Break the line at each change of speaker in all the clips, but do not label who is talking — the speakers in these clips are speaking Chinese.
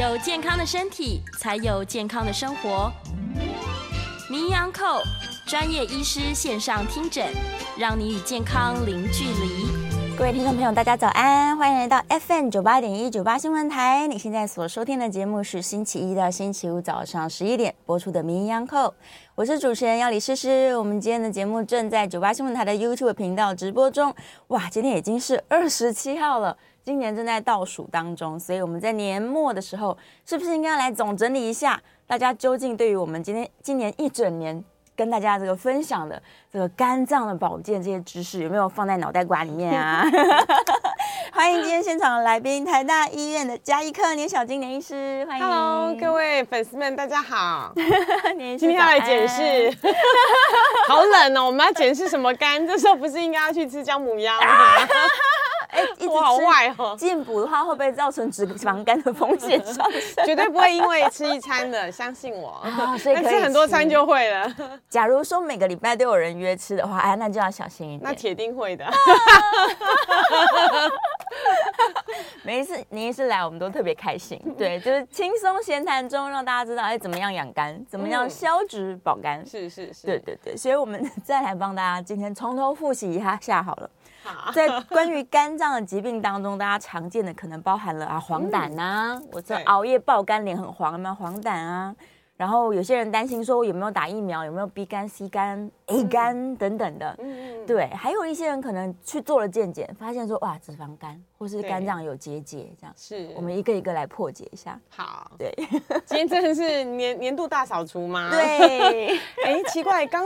有健康的身体，才有健康的生活。名医昂寇专业医师线上听诊，让你与健康零距离。
各位听众朋友，大家早安，欢迎来到 FM 九八点一九八新闻台。你现在所收听的节目是星期一到星期五早上十一点播出的名医昂寇，我是主持人要李诗诗。我们今天的节目正在九八新闻台的 YouTube 频道直播中。哇，今天已经是二十七号了。今年正在倒数当中，所以我们在年末的时候，是不是应该要来总整理一下，大家究竟对于我们今天今年一整年跟大家这个分享的这个肝脏的保健这些知识，有没有放在脑袋瓜里面啊？欢迎今天现场的来宾，台大医院的加医科年小金年医师，欢迎。
Hello，各位粉丝们，大家好。
年医师
今天要来检视，好冷哦，我们要检视什么肝？这时候不是应该要去吃姜母鸭吗？
哎，一直吃好坏哦。进补的话，会不会造成脂肪肝的风险上升？
绝对不会，因为吃一餐的，相信我。
啊，所以可以吃
很多餐就会了。
假如说每个礼拜都有人约吃的话，哎，那就要小心一点。
那铁定会的。
每一次你一次来，我们都特别开心。对，就是轻松闲谈中，让大家知道哎，怎么样养肝，怎么样消脂保肝。
是是是。
对对对，所以我们再来帮大家今天从头复习一下下好了。好在关于肝脏的疾病当中，大家常见的可能包含了啊黄疸啊，嗯、我这熬夜爆肝脸很黄，有没有黄疸啊？然后有些人担心说有没有打疫苗，有没有 B 肝、C 肝、A 肝等等的。嗯、对，还有一些人可能去做了健检，发现说哇脂肪肝或是肝脏有结节，这样是我们一个一个来破解一下。
好，
对，
今天真的是年 年度大扫除吗？
对，
哎，奇怪，刚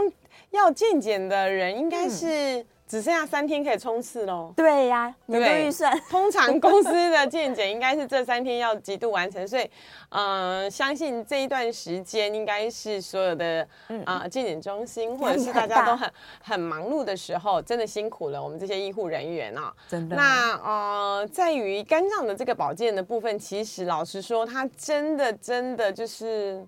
要健检的人应该是、嗯。只剩下三天可以冲刺喽。
对呀、啊，年度预算。
通常公司的健检应该是这三天要极度完成，所以，呃，相信这一段时间应该是所有的啊、呃、健检中心或者是大家都很很忙碌的时候，真的辛苦了我们这些医护人员啊。
真的。
那呃，在于肝脏的这个保健的部分，其实老实说，它真的真的就是，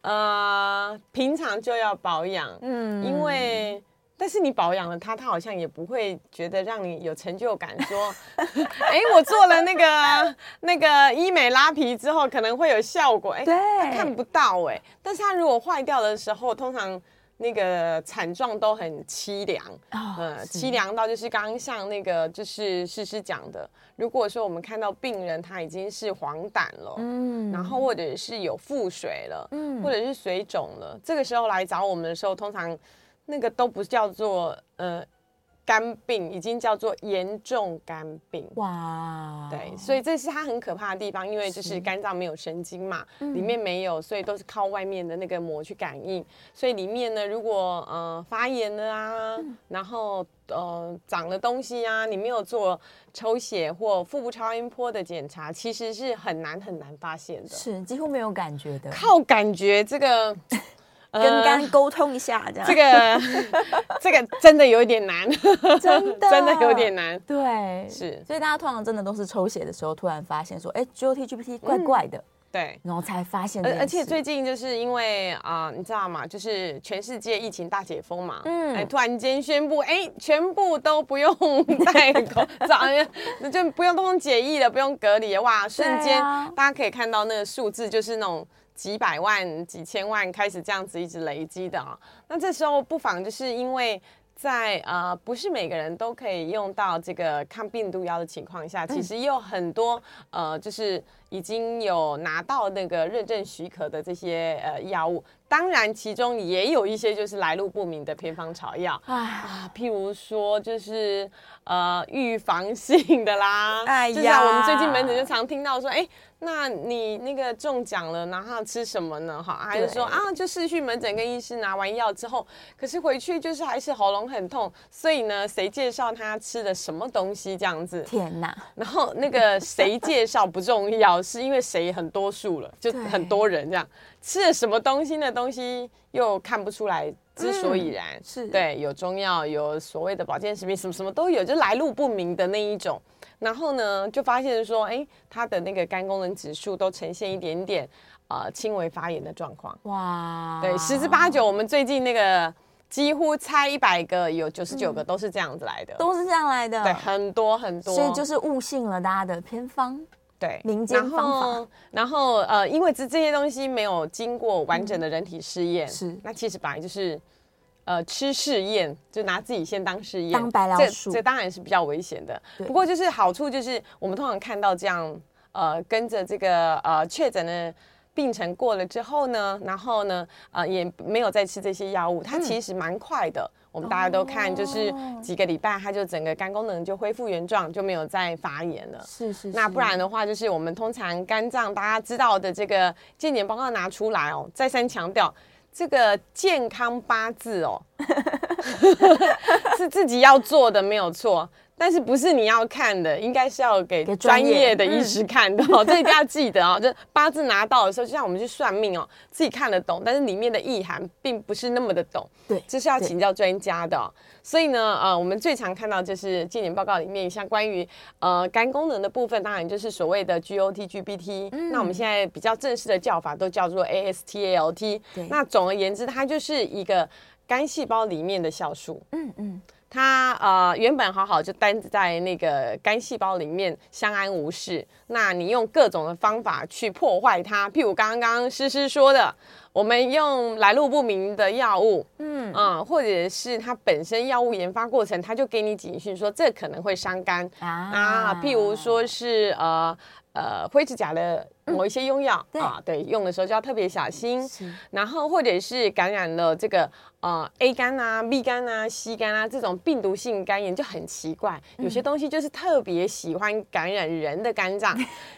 呃，平常就要保养，嗯，因为。但是你保养了它，它好像也不会觉得让你有成就感，说，哎，我做了那个那个医美拉皮之后可能会有效果，哎，对，它看不到哎。但是它如果坏掉的时候，通常那个惨状都很凄凉，哦、呃，凄凉到就是刚刚像那个就是诗诗讲的，如果说我们看到病人他已经是黄疸了，嗯，然后或者是有腹水了，嗯，或者是水肿了，这个时候来找我们的时候，通常。那个都不叫做呃肝病，已经叫做严重肝病。哇，对，所以这是它很可怕的地方，因为就是肝脏没有神经嘛，里面没有，所以都是靠外面的那个膜去感应。所以里面呢，如果呃发炎了啊，然后呃长了东西啊，你没有做抽血或腹部超音波的检查，其实是很难很难发现的，
是几乎没有感觉的，
靠感觉这个。
跟肝沟通一下，这样、
呃、这个 这个真的有点难，
真的
真的有点难。
对，是，所以大家通常真的都是抽血的时候，突然发现说，哎，GOT、GPT 怪怪的，嗯、
对，
然后才发现。
而而且最近就是因为啊、呃，你知道吗？就是全世界疫情大解封嘛，嗯，哎，突然间宣布，哎，全部都不用戴口罩，那就不用都用检疫了，不用隔离了，哇，瞬间、啊、大家可以看到那个数字，就是那种。几百万、几千万开始这样子一直累积的啊，那这时候不妨就是因为在呃不是每个人都可以用到这个抗病毒药的情况下，其实也有很多呃就是已经有拿到那个认证许可的这些呃药物，当然其中也有一些就是来路不明的偏方草药啊，譬如说就是呃预防性的啦，哎。呀，就像我们最近门诊就常听到说，哎。那你那个中奖了，然后吃什么呢？哈，还是说啊，就是去门诊跟医师拿完药之后，可是回去就是还是喉咙很痛，所以呢，谁介绍他吃的什么东西这样子？天哪！然后那个谁介绍不重要，是因为谁很多数了，就很多人这样吃了什么东西，的东西又看不出来之所以然，嗯、是对，有中药，有所谓的保健食品，什么什么都有，就来路不明的那一种。然后呢，就发现说，哎，他的那个肝功能指数都呈现一点点呃轻微发炎的状况。哇，对，十之八九，我们最近那个几乎猜一百个有九十九个都是这样子来的，
都是这样来的，
对，很多很多，
所以就是误信了大家的偏方。
对，
民间方法。
然后呃，因为这这些东西没有经过完整的人体试验，是、嗯、那其实本来就是呃吃试验，就拿自己先当试验，
当白老鼠，
这这当然是比较危险的。不过就是好处就是我们通常看到这样呃跟着这个呃确诊的。病程过了之后呢，然后呢，呃，也没有再吃这些药物，它其实蛮快的。嗯、我们大家都看，就是几个礼拜，它就整个肝功能就恢复原状，就没有再发炎了。
是是，是。
那不然的话，就是我们通常肝脏大家知道的这个健检报告拿出来哦，再三强调这个健康八字哦，是自己要做的，没有错。但是不是你要看的，应该是要给专业的医师看的哦，这一定要记得哦。就八字拿到的时候，就像我们去算命哦，自己看得懂，但是里面的意涵并不是那么的懂。对，这是要请教专家的哦。所以呢，呃，我们最常看到就是健检报告里面，像关于呃肝功能的部分，当然就是所谓的 GOT、GBT。嗯。那我们现在比较正式的叫法都叫做 AST/ALT。对。那总而言之，它就是一个肝细胞里面的酵素。嗯嗯。它呃原本好好就待在那个肝细胞里面相安无事，那你用各种的方法去破坏它，譬如刚刚诗诗说的，我们用来路不明的药物，嗯啊、或者是它本身药物研发过程，它就给你警讯说这可能会伤肝，啊，譬如说是呃。呃，灰指甲的某一些用药、嗯、啊，对，用的时候就要特别小心。然后或者是感染了这个呃 A 肝啊、B 肝啊、C 肝啊这种病毒性肝炎就很奇怪，嗯、有些东西就是特别喜欢感染人的肝脏，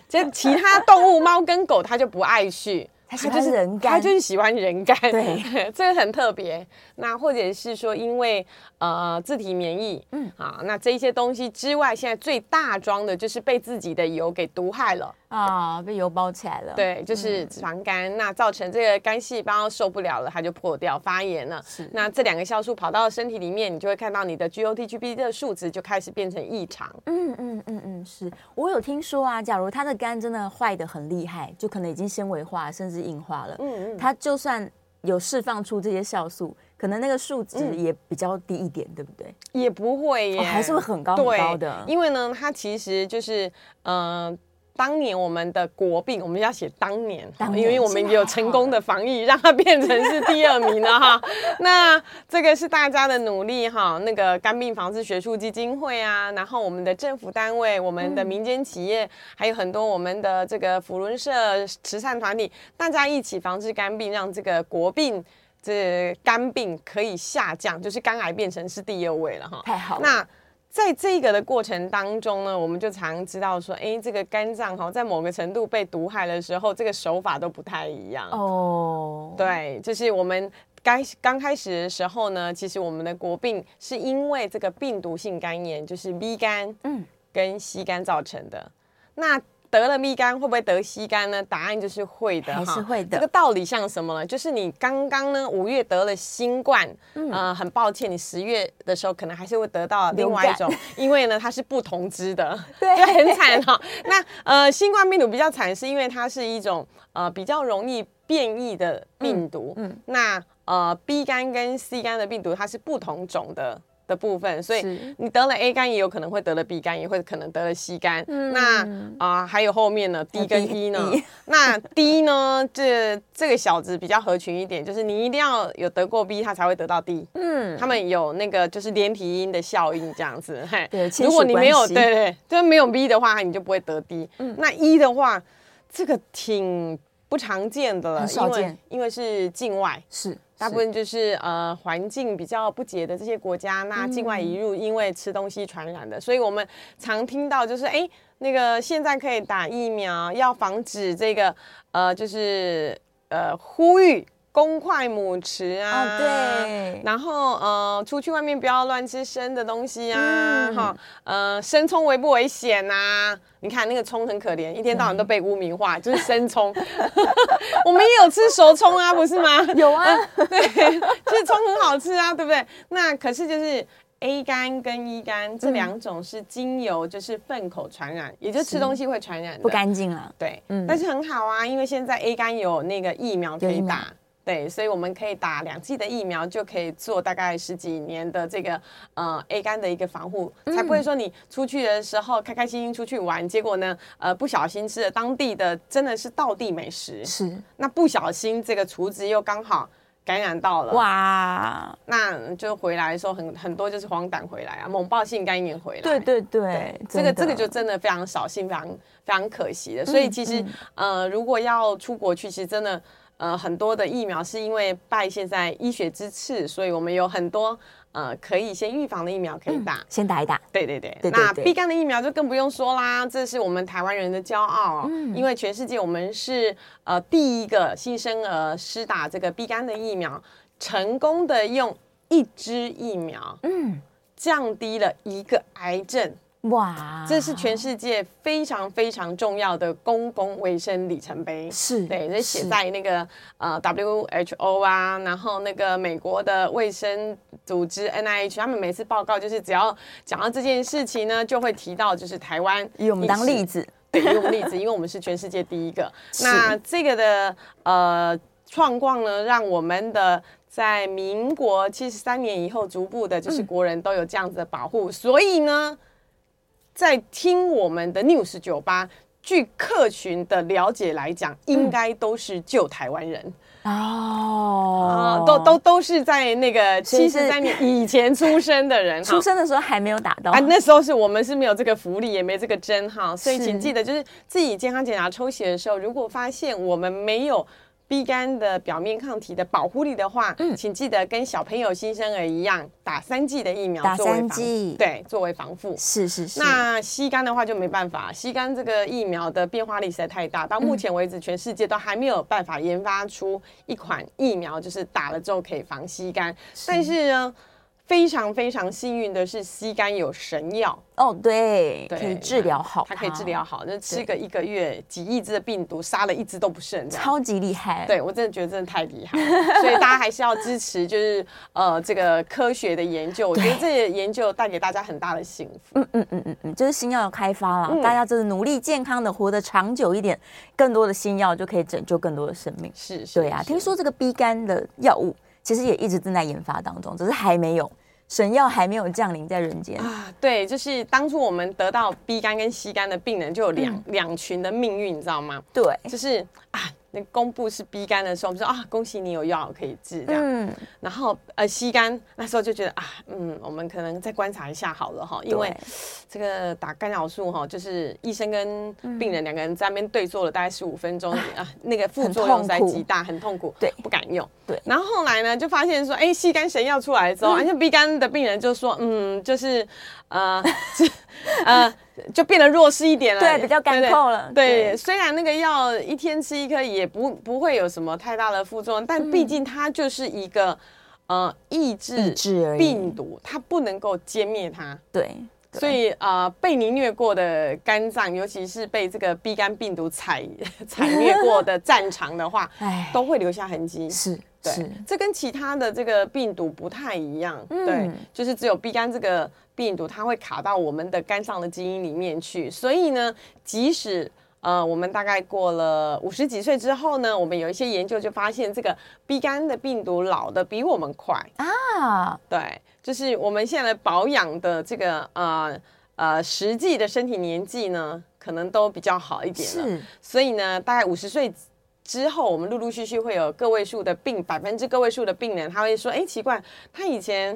这、嗯、其他动物猫跟狗它就不爱去。
他就是人肝，
他就是喜欢人肝，
对，
这个很特别。那或者是说，因为呃自体免疫，嗯啊，那这些东西之外，现在最大宗的就是被自己的油给毒害了。
啊，被油包起来了。
对，就是脂肪肝，嗯、那造成这个肝细胞受不了了，它就破掉发炎了。是，那这两个酵素跑到身体里面，你就会看到你的 GOT、GPT 的数值就开始变成异常。
嗯嗯嗯嗯，是我有听说啊，假如他的肝真的坏得很厉害，就可能已经纤维化，甚至硬化了。嗯嗯，他就算有释放出这些酵素，可能那个数值也比较低一点，嗯、对不对？
也不会耶，哦、
还是会很高很高的。
因为呢，它其实就是嗯。呃当年我们的国病，我们要写当年，当年因为我们有成功的防疫，让它变成是第二名了哈。那这个是大家的努力哈。那个肝病防治学术基金会啊，然后我们的政府单位、我们的民间企业，嗯、还有很多我们的这个福伦社、慈善团体，大家一起防治肝病，让这个国病这肝病可以下降，就是肝癌变成是第二位了哈。
太好了。
那在这个的过程当中呢，我们就常知道说，哎，这个肝脏哈，在某个程度被毒害的时候，这个手法都不太一样哦。对，就是我们刚刚开始的时候呢，其实我们的国病是因为这个病毒性肝炎，就是 B 肝，嗯，跟 C 肝造成的。那得了 B 肝会不会得 C 肝呢？答案就是会的，
还是会的。
这个道理像什么呢？就是你刚刚呢五月得了新冠，嗯、呃，很抱歉，你十月的时候可能还是会得到另外一种，因为呢它是不同支的，对，就很惨哈、哦。那呃新冠病毒比较惨，是因为它是一种呃比较容易变异的病毒，嗯，嗯那呃 B 肝跟 C 肝的病毒它是不同种的。的部分，所以你得了 A 肝，也有可能会得了 B 肝，也会可能得了 C 肝。嗯、那啊、呃，还有后面呢，D 跟 E 呢那 D 呢？这这个小子比较合群一点，就是你一定要有得过 B，他才会得到 D。嗯，他们有那个就是连体音的效应这样子。嘿，对，如果你没有对对，就是没有 B 的话，你就不会得 D。嗯，那 E 的话，这个挺不常见的了，因为因为是境外是。大部分就是呃环境比较不洁的这些国家，那境外移入因为吃东西传染的，嗯、所以我们常听到就是哎那个现在可以打疫苗，要防止这个呃就是呃呼吁。公筷母匙啊，哦、对，然后呃，出去外面不要乱吃生的东西啊，哈、嗯，呃，生葱危不危险呐、啊？你看那个葱很可怜，一天到晚都被污名化，就是生葱。我们也有吃熟葱啊，不是吗？
有啊，
呃、对，其实葱很好吃啊，对不对？那可是就是 A 肝跟 E 肝这两种是精油就是粪口传染，嗯、也就吃东西会传染的，
不干净了。
对，嗯，但是很好啊，因为现在 A 肝有那个疫苗可以打。对，所以我们可以打两剂的疫苗，就可以做大概十几年的这个呃 A 肝的一个防护，嗯、才不会说你出去的时候开开心心出去玩，结果呢呃不小心吃了当地的真的是道地美食，
是
那不小心这个厨子又刚好。感染到了哇，那就回来的时候很很多就是黄疸回来啊，猛爆性肝炎回来。
对对对，
对这个这个就真的非常扫兴，非常非常可惜的。所以其实、嗯、呃，如果要出国去，其实真的呃很多的疫苗是因为拜现在医学之赐，所以我们有很多。呃，可以先预防的疫苗可以打，嗯、
先打一打。
对对对，对对对，那 B 肝的疫苗就更不用说啦，这是我们台湾人的骄傲，嗯、因为全世界我们是呃第一个新生儿施打这个 B 肝的疫苗，成功的用一支疫苗，嗯，降低了一个癌症。哇，这是全世界非常非常重要的公共卫生里程碑。
是
对，这写在那个呃 WHO 啊，然后那个美国的卫生组织 NIH，他们每次报告就是只要讲到这件事情呢，就会提到就是台湾
以我们当例子，
对，以我们例子，因为我们是全世界第一个。那这个的呃状况呢，让我们的在民国七十三年以后，逐步的就是国人都有这样子的保护，嗯、所以呢。在听我们的 News 酒吧，据客群的了解来讲，应该都是旧台湾人。哦，都都都是在那个七十三年以前出生的人，
出生的时候还没有打到。啊，
那时候是我们是没有这个福利，也没这个针哈，所以请记得，就是自己健康检查抽血的时候，如果发现我们没有。B 肝的表面抗体的保护力的话，嗯，请记得跟小朋友新生儿一样打三剂的疫苗，
打三剂，
对，作为防护。
是是是。
那 C 肝的话就没办法，C 肝这个疫苗的变化力实在太大，到目前为止全世界都还没有办法研发出一款疫苗，就是打了之后可以防 C 肝。但是呢。非常非常幸运的是，C 肝有神药
哦，对，对，可以治疗好它，
它可以治疗好，那吃个一个月，几亿只的病毒杀了一只都不剩，
超级厉害。
对，我真的觉得真的太厉害，所以大家还是要支持，就是呃这个科学的研究，我觉得这些研究带给大家很大的幸福。
嗯嗯嗯嗯嗯，就是新药的开发了，嗯、大家就是努力健康的活得长久一点，更多的新药就可以拯救更多的生命。
是，是，
对啊，听说这个 B 肝的药物。其实也一直正在研发当中，只是还没有神药还没有降临在人间
啊。对，就是当初我们得到 B 肝跟 C 肝的病人，就有两两、嗯、群的命运，你知道吗？
对，
就是啊。那公布是 B 肝的时候，我们说啊，恭喜你有药可以治这样。嗯。然后呃，C 肝那时候就觉得啊，嗯，我们可能再观察一下好了哈，因为这个打干扰素哈，就是医生跟病人两个人在那边对坐了大概十五分钟啊，那个副作用在极大，很痛苦，对，不敢用。对。然后后来呢，就发现说，哎，C 肝神药出来之后，而且 B 肝的病人就说，嗯，就是呃，呃。就变得弱势一点了，
对，比较干透了。
对，虽然那个药一天吃一颗也不不会有什么太大的副作用，但毕竟它就是一个呃抑制病毒，它不能够歼灭它。对，所以呃被你虐过的肝脏，尤其是被这个 B 肝病毒踩 踩虐过的战场的话，哎，都会留下痕迹。是。对，是这跟其他的这个病毒不太一样，嗯、对，就是只有 B 肝这个病毒，它会卡到我们的肝脏的基因里面去，所以呢，即使呃我们大概过了五十几岁之后呢，我们有一些研究就发现，这个 B 肝的病毒老得比我们快啊，对，就是我们现在保养的这个呃呃实际的身体年纪呢，可能都比较好一点了，是，所以呢，大概五十岁。之后，我们陆陆续续会有个位数的病，百分之个位数的病人，他会说：“哎，奇怪，他以前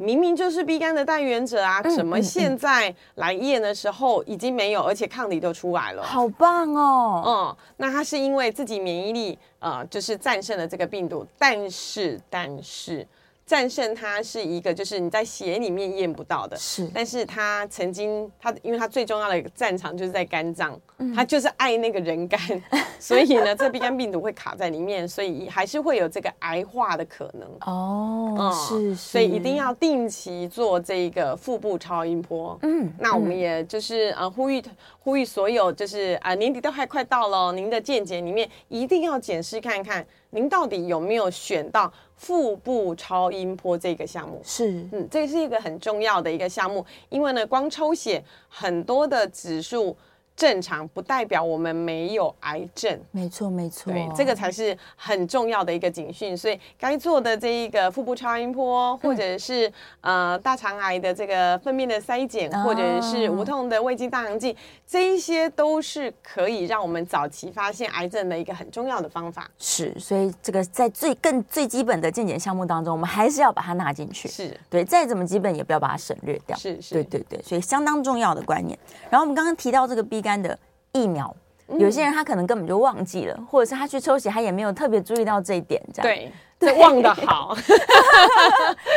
明明就是 B 肝的代言者啊，怎么现在来验的时候已经没有，而且抗体都出来了？
好棒哦！
嗯，那他是因为自己免疫力呃，就是战胜了这个病毒，但是，但是。”战胜它是一个，就是你在血里面验不到的，是。但是它曾经，它因为它最重要的一个战场就是在肝脏，嗯、它就是爱那个人肝，所以呢，这 B 肝病毒会卡在里面，所以还是会有这个癌化的可能。哦，嗯、是，是。所以一定要定期做这个腹部超音波。嗯，那我们也就是呃呼吁呼吁所有，就是啊、呃、年底都还快到了，您的健检里面一定要检视看看。您到底有没有选到腹部超音波这个项目？是，嗯，这是一个很重要的一个项目，因为呢，光抽血很多的指数正常，不代表我们没有癌症。
没错，没错，
对，这个才是很重要的一个警讯。所以该做的这一个腹部超音波，或者是、嗯、呃大肠癌的这个粪便的筛检，或者是无痛的胃镜、大肠镜，这一些都是可以让我们早期发现癌症的一个很重要的方法。
是，所以这个在最更最基本的健检项目当中，我们还是要把它纳进去。
是
对，再怎么基本也不要把它省略掉。
是是，
对对对，所以相当重要的观念。然后我们刚刚提到这个 B 肝的疫苗，嗯、有些人他可能根本就忘记了，或者是他去抽血，他也没有特别注意到这一点，这样。
对，对，忘得好，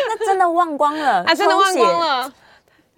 那真的忘光了，
啊，真的忘光了。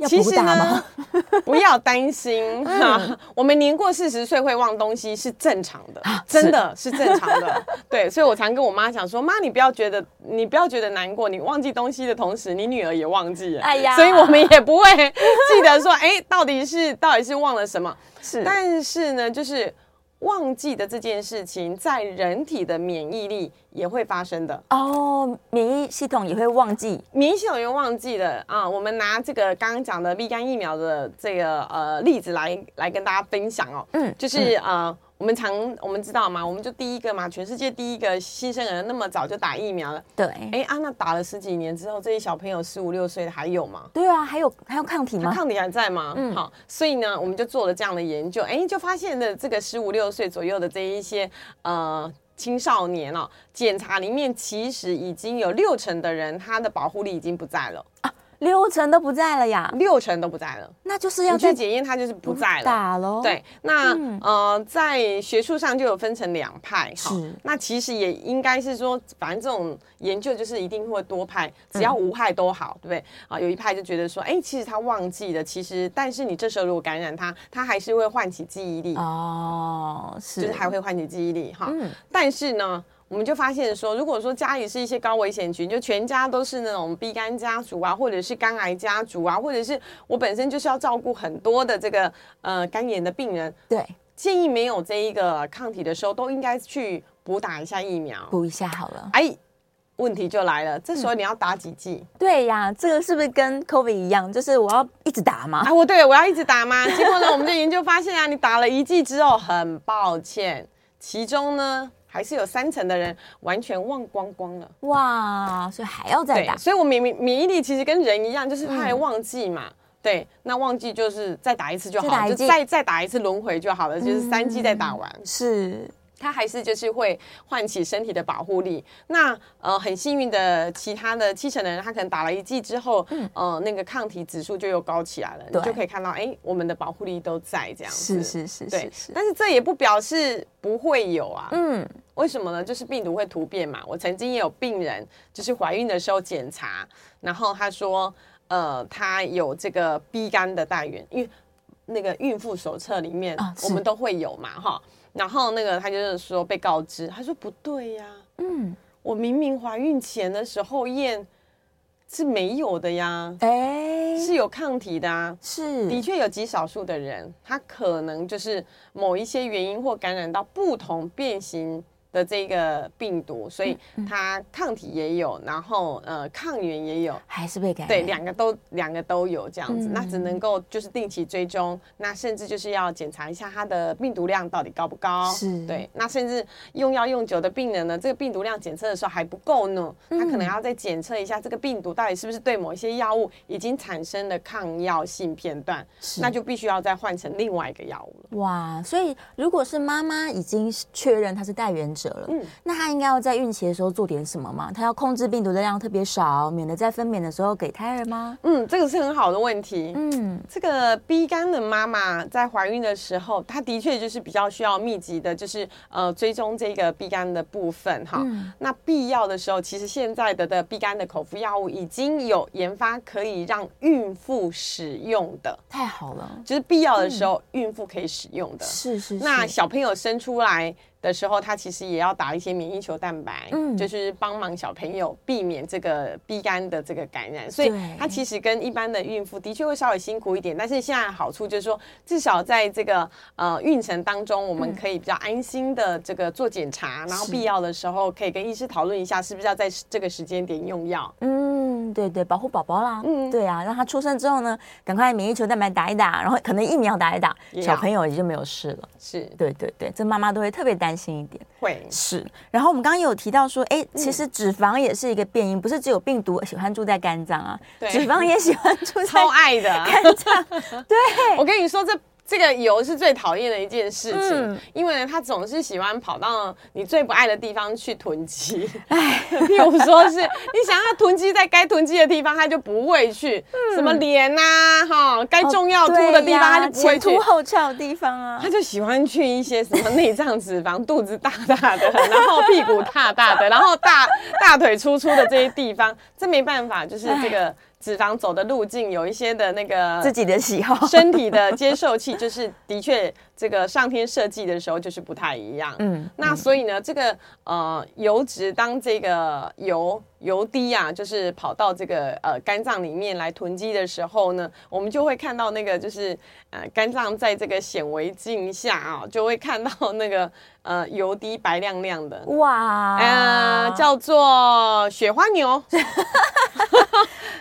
其实呢，不要担心。哈、嗯，我们年过四十岁会忘东西是正常的，啊、真的，是正常的。对，所以我常跟我妈讲说，妈，你不要觉得，你不要觉得难过，你忘记东西的同时，你女儿也忘记了。哎呀，所以我们也不会记得说，哎，到底是到底是忘了什么？是，但是呢，就是。忘记的这件事情，在人体的免疫力也会发生的
哦，免疫系统也会忘记，
免疫系统也会忘记的啊。我们拿这个刚刚讲的乙肝疫苗的这个呃例子来来跟大家分享哦，嗯，就是、嗯、呃。我们常我们知道嘛，我们就第一个嘛，全世界第一个新生儿那么早就打疫苗了。
对，
哎啊，那打了十几年之后，这些小朋友十五六岁的还有吗？
对啊，还有还有抗体吗？
抗体还在吗？嗯，好，所以呢，我们就做了这样的研究，哎，就发现了这个十五六岁左右的这一些呃青少年哦，检查里面其实已经有六成的人他的保护力已经不在了啊。
六成都不在了呀，
六成都不在了，
那就是要
去检验，它就是不在了。
打喽，
对，那、嗯、呃，在学术上就有分成两派，是。那其实也应该是说，反正这种研究就是一定会多派，只要无害都好，嗯、对不对？啊，有一派就觉得说，哎，其实他忘记了，其实但是你这时候如果感染他，他还是会唤起记忆力
哦，是，
就是还会唤起记忆力哈。嗯，但是呢。我们就发现说，如果说家里是一些高危险群，就全家都是那种 B 肝家族啊，或者是肝癌家族啊，或者是我本身就是要照顾很多的这个呃肝炎的病人，
对，
建议没有这一个抗体的时候，都应该去补打一下疫苗，
补一下好了。
哎，问题就来了，这时候你要打几剂？
嗯、对呀，这个是不是跟 COVID 一样，就是我要一直打吗？
啊，我对我要一直打吗？结果呢，我们的研究发现啊，你打了一剂之后，很抱歉，其中呢。还是有三成的人完全忘光光了
哇，所以还要再打。
所以，我免免免疫力其实跟人一样，就是他还忘记嘛、嗯。对，那忘记就是再打一次就好了，就再再打一次轮回就好了，就是三剂再打完。
嗯、是。
它还是就是会唤起身体的保护力。那呃很幸运的，其他的七成的人，他可能打了一剂之后，嗯，呃那个抗体指数就又高起来了。你就可以看到，哎、欸，我们的保护力都在这样子。
是是是，
对。但是这也不表示不会有啊。嗯。为什么呢？就是病毒会突变嘛。我曾经也有病人，就是怀孕的时候检查，然后他说，呃，他有这个 B 肝的带源，因为那个孕妇手册里面我们都会有嘛，哈。然后那个他就是说被告知，他说不对呀，嗯，我明明怀孕前的时候验是没有的呀，哎，是有抗体的啊，是，的确有极少数的人，他可能就是某一些原因或感染到不同变形。的这个病毒，所以它抗体也有，然后呃抗原也有，
还是被感染。
对，两个都两个都有这样子，嗯，那只能够就是定期追踪，那甚至就是要检查一下它的病毒量到底高不高。是，对，那甚至用药用久的病人呢，这个病毒量检测的时候还不够呢，他可能要再检测一下这个病毒到底是不是对某一些药物已经产生了抗药性片段，那就必须要再换成另外一个药物了。
哇，所以如果是妈妈已经确认她是带原者。嗯，那他应该要在孕期的时候做点什么吗？他要控制病毒的量特别少，免得在分娩的时候给胎儿吗？
嗯，这个是很好的问题。嗯，这个 B 肝的妈妈在怀孕的时候，她的确就是比较需要密集的，就是呃追踪这个 B 肝的部分哈、嗯。那必要的时候，其实现在的的 B 肝的口服药物已经有研发可以让孕妇使用的，
太好了，
就是必要的时候、嗯、孕妇可以使用的。
是是是。
那小朋友生出来的时候，他其实也要打一些免疫球蛋白，嗯，就是帮忙小朋友避免这个 B 肝的这个感染，所以他其实跟一般的孕妇的确会稍微辛苦一点，但是现在好处就是说，至少在这个呃孕程当中，我们可以比较安心的这个做检查，然后必要的时候可以跟医师讨论一下，是不是要在这个时间点用药，嗯。
嗯，对对，保护宝宝啦。嗯，对啊，让他出生之后呢，赶快免疫球蛋白打一打，然后可能疫苗打一打，小朋友也就没有事了。
是，
对对对，这妈妈都会特别担心一点。
会
是。然后我们刚刚有提到说，哎，其实脂肪也是一个变因，不是只有病毒喜欢住在肝脏啊，脂肪也喜欢住 在
超爱的
肝脏。对，
我跟你说这。这个油是最讨厌的一件事情，嗯、因为呢，他总是喜欢跑到你最不爱的地方去囤积。哎，譬如说是你想要囤积在该囤积的地方，他就不会去。嗯、什么脸呐、啊，哈、哦，该重要凸的地方，它就不会去。
前凸后翘的地方啊，
他就喜欢去一些什么内脏脂肪、肚子大大的，然后屁股大大的，然后大大腿粗粗的这些地方，这没办法，就是这个。脂肪走的路径有一些的那个
自己的喜好，
身体的接受器就是的确这个上天设计的时候就是不太一样。嗯，那所以呢，这个呃油脂当这个油油滴啊，就是跑到这个呃肝脏里面来囤积的时候呢，我们就会看到那个就是呃肝脏在这个显微镜下啊，就会看到那个呃油滴白亮亮的。哇，呃叫做雪花牛。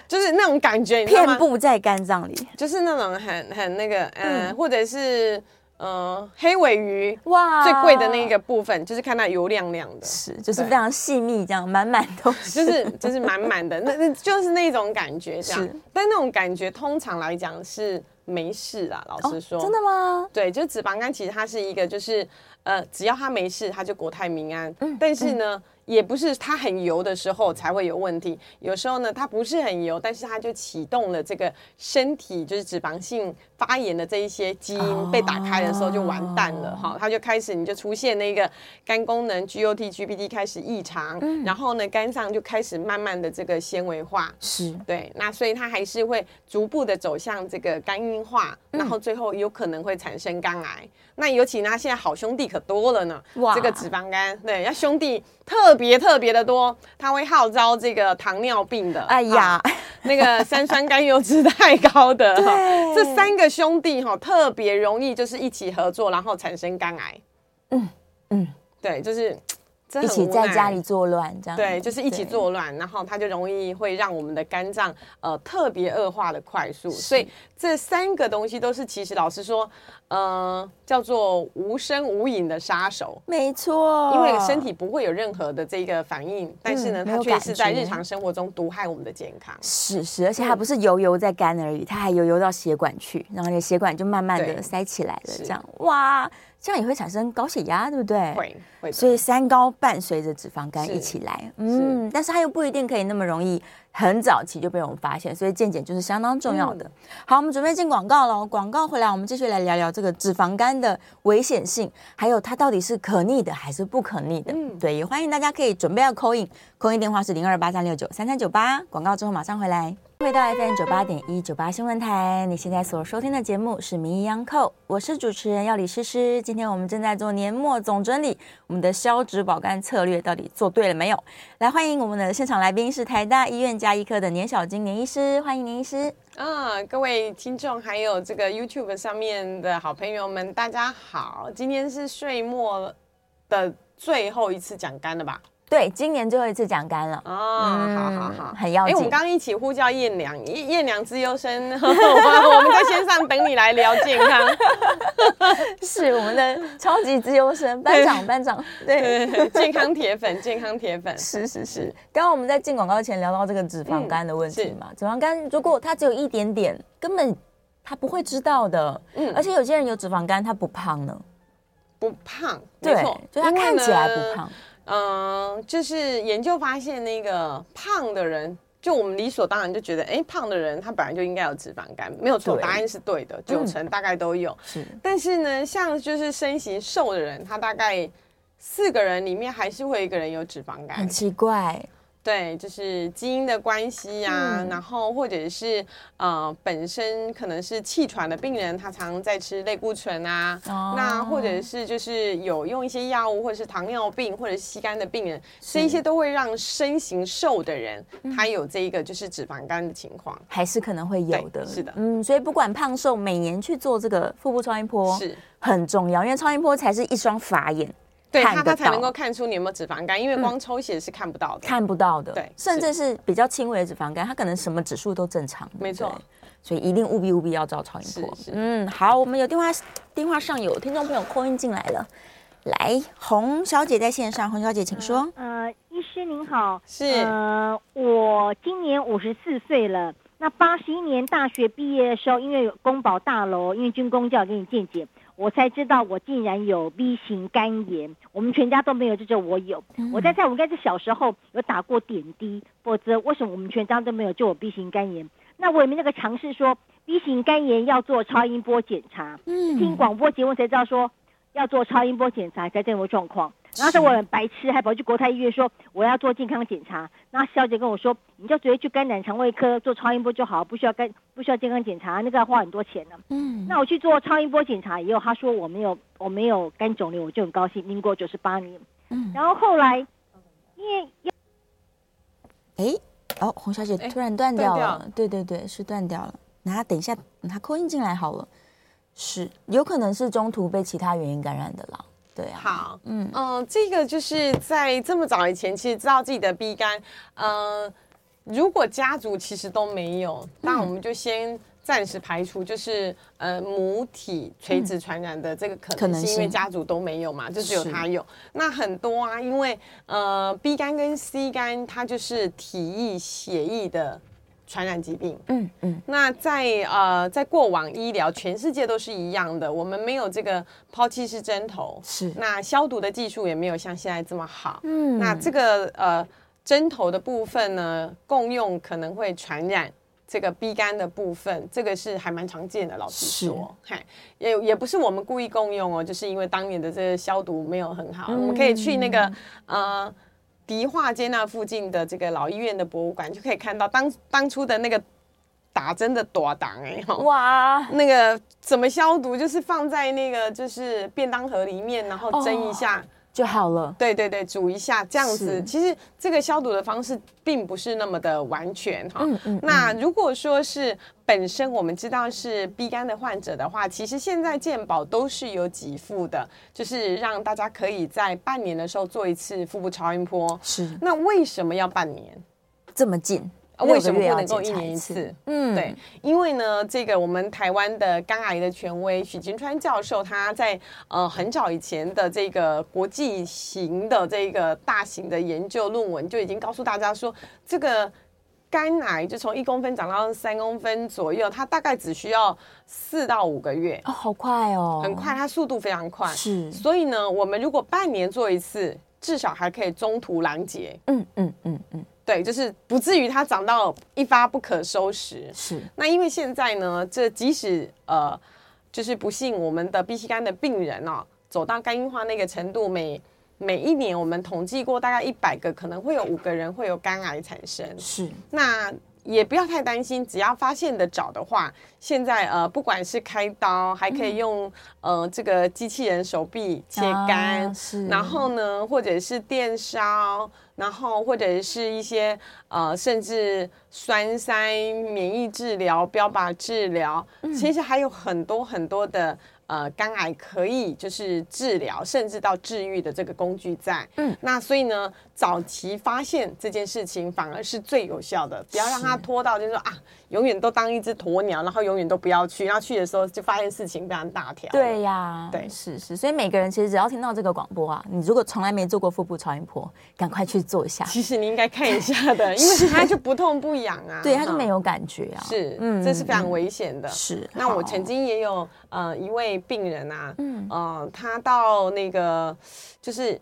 就是那种感觉，你知道吗？
遍布在肝脏里，
就是那种很很那个，嗯，嗯或者是呃黑尾鱼哇，最贵的那个部分，就是看到油亮亮的，
是，就是非常细密，这样满满都是，
就是就是满满的，那那就是那种感觉，这样。是但那种感觉通常来讲是没事啦，老实说，
哦、真的吗？
对，就脂肪肝其实它是一个，就是呃，只要它没事，它就国泰民安。嗯，但是呢。嗯也不是它很油的时候才会有问题，有时候呢，它不是很油，但是它就启动了这个身体就是脂肪性发炎的这一些基因被打开的时候就完蛋了哈，它就开始你就出现那个肝功能 GOT、GPT 开始异常，然后呢，肝脏就开始慢慢的这个纤维化，是。对，那所以它还是会逐步的走向这个肝硬化，然后最后有可能会产生肝癌。那尤其呢，现在好兄弟可多了呢，哇，这个脂肪肝，对，要兄弟特。特别特别的多，它会号召这个糖尿病的，哎呀，啊、那个三酸甘油脂太高的，对这三个兄弟哈特别容易就是一起合作，然后产生肝癌。嗯嗯，对，就是。
一起在家里作乱，这样
对，就是一起作乱，然后它就容易会让我们的肝脏呃特别恶化的快速，所以这三个东西都是其实老实说，呃，叫做无声无影的杀手，
没错，
因为身体不会有任何的这个反应，嗯、但是呢，它却是在日常生活中毒害我们的健康。
是是，而且它不是油油在肝而已，它还油油到血管去，然后那血管就慢慢的塞起来了，这样哇。这样也会产生高血压，对不对？会，会。所以三高伴随着脂肪肝一起来，嗯，是但是它又不一定可以那么容易很早期就被我们发现，所以健检就是相当重要的。嗯、好，我们准备进广告了，广告回来我们继续来聊聊这个脂肪肝的危险性，还有它到底是可逆的还是不可逆的。嗯，对，也欢迎大家可以准备要扣印，扣印电话是零二八三六九三三九八，广告之后马上回来。回到 FM 九八点一九八新闻台，你现在所收听的节目是《名医央叩》，我是主持人药理诗诗。今天我们正在做年末总整理，我们的消脂保肝策略到底做对了没有？来欢迎我们的现场来宾是台大医院家医科的年小金年医师，欢迎年医师。
啊，各位听众还有这个 YouTube 上面的好朋友们，大家好，今天是岁末的最后一次讲肝了吧？
对，今年最后一次讲肝了
哦，嗯、好好好，
很要紧。
哎，我们刚刚一起呼叫燕娘，燕良资优生，我们在线上等你来聊健康。
是我们的超级资优生班长，班长，对，
对，健康铁粉，健康铁粉，
是是是。刚刚我们在进广告前聊到这个脂肪肝的问题嘛，嗯、脂肪肝如果它只有一点点，根本他不会知道的。嗯，而且有些人有脂肪肝，他不胖呢，
不胖，对，
就他看起来不胖。
嗯，就是研究发现，那个胖的人，就我们理所当然就觉得，哎，胖的人他本来就应该有脂肪肝，没有错，答案是对的，九成大概都有。嗯、是，但是呢，像就是身形瘦的人，他大概四个人里面还是会一个人有脂肪肝，
很奇怪。
对，就是基因的关系啊，嗯、然后或者是呃本身可能是气喘的病人，他常常在吃类固醇啊，哦、那或者是就是有用一些药物，或者是糖尿病或者是吸肝的病人，这一些都会让身形瘦的人他有这一个就是脂肪肝的情况，
还是可能会有的。
是的，
嗯，所以不管胖瘦，每年去做这个腹部超音波是很重要，因为超音波才是一双法眼。
对它它才能够看出你有没有脂肪肝，因为光抽血是看不到的，
看不到的。
对，
甚至是比较轻微的脂肪肝，他可能什么指数都正常。
没错，
所以一定务必务必要照超音波。嗯，好，我们有电话电话上有听众朋友 call in 进来了，来，洪小姐在线上，洪小姐请说。
呃，医师您好，
是
呃，我今年五十四岁了。那八十一年大学毕业的时候，因为有公保大楼，因为军公教给你健检，我才知道我竟然有 B 型肝炎。我们全家都没有，就只有我有。嗯、我在猜，我应该是小时候有打过点滴，否则为什么我们全家都没有，就我 B 型肝炎？那我也没那个尝试说 B 型肝炎要做超音波检查。嗯，听广播节目才知道说要做超音波检查才这种状况。然后说我很白痴，还跑去国泰医院说我要做健康检查。那小姐跟我说，你就直接去肝胆肠胃科做超音波就好，不需要肝不需要健康检查，那个要花很多钱呢。嗯，那我去做超音波检查以后，他说我没有我没有肝肿瘤，我就很高兴。民国九十八年，嗯，然后后来因为
哎哦，洪小姐突然断掉了，掉对对对，是断掉了。那等一下，他扣音进来好了，是有可能是中途被其他原因感染的啦。对啊，
好，嗯嗯、呃，这个就是在这么早以前，其实知道自己的 B 肝，呃，如果家族其实都没有，那我们就先暂时排除，就是呃母体垂直传染的这个可能性，因为家族都没有嘛，就只有他有。那很多啊，因为呃 B 肝跟 C 肝，它就是体液血液的。传染疾病，嗯嗯，那在呃，在过往医疗，全世界都是一样的，我们没有这个抛弃式针头，
是，
那消毒的技术也没有像现在这么好，嗯，那这个呃针头的部分呢，共用可能会传染这个 B 肝的部分，这个是还蛮常见的，老实说，嗨，也也不是我们故意共用哦，就是因为当年的这个消毒没有很好，嗯、我们可以去那个呃。迪化街那附近的这个老医院的博物馆，就可以看到当当初的那个打针的大筒哎，哇，那个怎么消毒？就是放在那个就是便当盒里面，然后蒸一下。哦
就好了。
对对对，煮一下这样子。其实这个消毒的方式并不是那么的完全哈。嗯嗯。那如果说是本身我们知道是 B 肝的患者的话，其实现在健保都是有给付的，就是让大家可以在半年的时候做一次腹部超音波。
是。
那为什么要半年？
这么近？
为什么不能够一年一次？嗯，对，因为呢，这个我们台湾的肝癌的权威许金川教授，他在呃很早以前的这个国际型的这个大型的研究论文就已经告诉大家说，这个肝癌就从一公分长到三公分左右，它大概只需要四到五个月
哦，好快哦，
很快，它速度非常快。
是，
所以呢，我们如果半年做一次，至少还可以中途拦截。嗯嗯嗯嗯。对，就是不至于它涨到一发不可收拾。
是。
那因为现在呢，这即使呃，就是不幸我们的 B 型肝的病人哦，走到肝硬化那个程度，每每一年我们统计过，大概一百个可能会有五个人会有肝癌产生。
是。
那也不要太担心，只要发现的早的话，现在呃，不管是开刀，还可以用、嗯、呃这个机器人手臂切肝，啊、是。然后呢，或者是电烧。然后或者是一些呃，甚至栓塞、免疫治疗、标靶治疗，嗯、其实还有很多很多的。呃，肝癌可以就是治疗，甚至到治愈的这个工具在。嗯，那所以呢，早期发现这件事情反而是最有效的，不要让它拖到就是说啊，永远都当一只鸵鸟，然后永远都不要去，然后去的时候就发现事情非常大条。
对呀，
对，
是是，所以每个人其实只要听到这个广播啊，你如果从来没做过腹部超音波，赶快去做一下。
其实你应该看一下的，因为它就不痛不痒啊，
对，它就没有感觉啊，
是，嗯，这是非常危险的。
是，
那我曾经也有呃一位。病人啊，嗯，呃，他到那个就是